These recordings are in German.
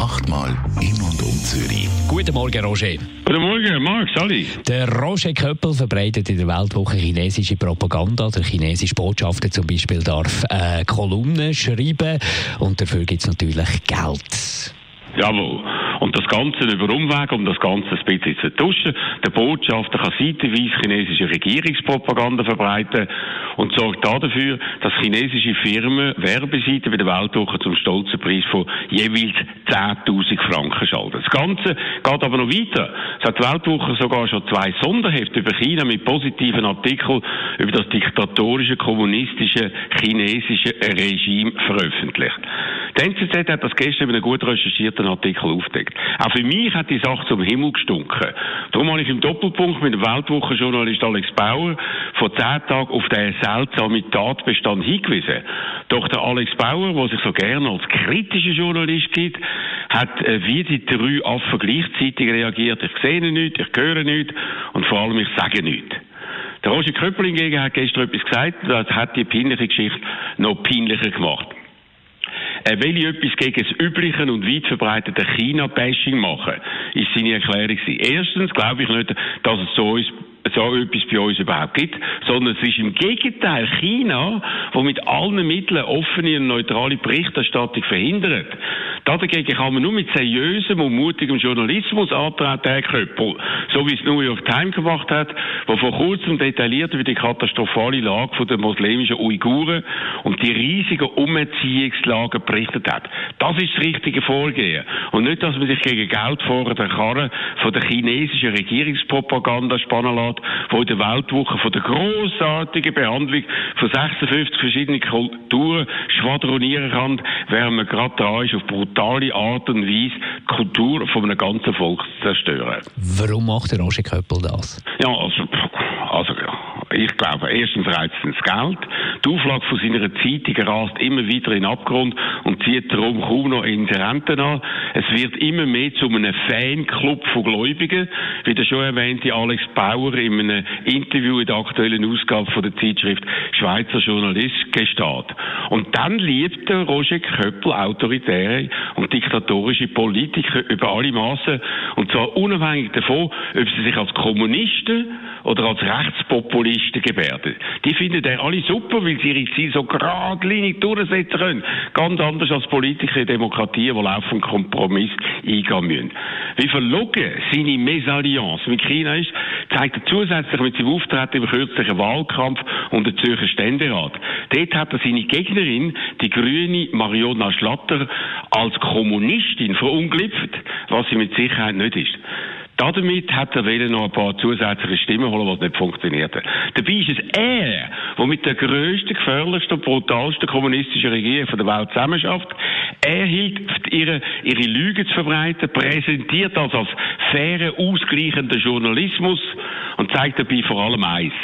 Achtmal in und um Zürich. Guten Morgen, Roger. Guten Morgen, Marc, Sally. Der Roger Köppel verbreitet in der Weltwoche chinesische Propaganda. Der chinesische Botschafter zum Beispiel darf äh, Kolumnen schreiben und dafür gibt es natürlich Geld. Jawohl. Und das Ganze über Umweg, um das Ganze ein bisschen zu tuschen. Der Botschafter kann seitenweise chinesische Regierungspropaganda verbreiten und sorgt dafür, dass chinesische Firmen Werbeseiten bei der Weltwoche zum stolzen Preis von jeweils 10.000 Franken schalten. Das Ganze geht aber noch weiter. Es hat die Weltwoche sogar schon zwei Sonderhefte über China mit positiven Artikeln über das diktatorische, kommunistische, chinesische Regime veröffentlicht. Die NZZ hat das gestern in einem gut recherchierten Artikel aufgedeckt. Auch für mich hat die Sache zum Himmel gestunken. Darum habe ich im Doppelpunkt mit dem Weltwochenjournalist Alex Bauer vor zehn Tagen auf den seltsamen Tatbestand hingewiesen. Doch der Alex Bauer, der sich so gerne als kritischer Journalist gibt, hat äh, wie die drei Affen gleichzeitig reagiert. Ich sehe nichts, ich höre nichts und vor allem ich sage nichts. Der Roger Köppel hingegen hat gestern etwas gesagt, das hat die peinliche Geschichte noch peinlicher gemacht. Er will etwas gegen das übliche und weit verbreitete China-Bashing machen, ist seine Erklärung. Erstens glaube ich nicht, dass es so ist, so etwas bei uns überhaupt gibt, sondern es ist im Gegenteil China, wo mit allen Mitteln offene und neutrale Berichterstattung verhindert. Dagegen kann man nur mit seriösem und mutigem Journalismus antreten, Herr Köppel. So wie es New York Times gemacht hat, wo vor kurzem detailliert über die katastrophale Lage der muslimischen Uiguren und die riesigen Umerziehungslager berichtet hat. Das ist das richtige Vorgehen. Und nicht, dass man sich gegen Geld vor der Karre von der chinesischen Regierungspropaganda spannen lässt, wo in der Weltwoche von der großartigen Behandlung von 56 verschiedenen Kulturen schwadronieren kann, während man gerade da ist, auf brutale Art und Weise die Kultur von einem ganzen Volk zu zerstören. Warum macht der Roger Köppel das? Ja, also, also ich glaube, erstens reizt es das Geld. Die Auflage von seiner Zeitung rast immer wieder in den Abgrund und zieht darum kaum noch Interessenten an. Es wird immer mehr zu einem Fanclub von Gläubigen, wie der schon erwähnte Alex Bauer in einem Interview in der aktuellen Ausgabe von der Zeitschrift Schweizer Journalist gesteht. Und dann liebt der Roger Köppel autoritäre und diktatorische Politiker über alle Maßen und zwar unabhängig davon, ob sie sich als Kommunisten oder als Rechtspopulisten gebärden. Die finden er alle super, weil sie ihre Ziele so geradlinig durchsetzen können. Ganz anders als Politiker in Demokratien, die laufend Kompromiss eingehen müssen. Wie verlogen seine Mesalliance mit China ist, zeigt er zusätzlich mit seinem Auftreten im kürzlichen Wahlkampf und der Zürcher Ständerat. Dort hat er seine Gegnerin, die grüne Mariona Schlatter, als Kommunistin verunglipft, was sie mit Sicherheit nicht ist. Damit hat er noch ein paar zusätzliche Stimmen holen, was nicht funktioniert hat. Dabei ist es er, der mit der grössten, gefährlichsten brutalsten kommunistischen Regierung der Welt zusammenschafft. Er hilft, ihre, ihre Lügen zu verbreiten, präsentiert das als fairen, ausgleichenden Journalismus und zeigt dabei vor allem eins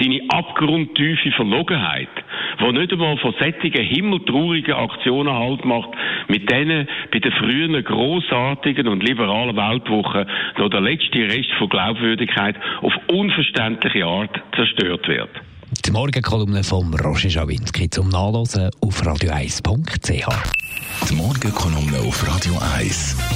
seine abgrundtiefe Verlogenheit, die nicht einmal von sättigen himmeltraurigen Aktionen Halt macht, mit denen bei den frühen großartigen und liberalen Weltwochen noch der letzte Rest von Glaubwürdigkeit auf unverständliche Art zerstört wird. Die Morgenkolumne von Roger Schawinski zum Nachlesen auf radio1.ch. Die Morgenkolumne auf Radio 1.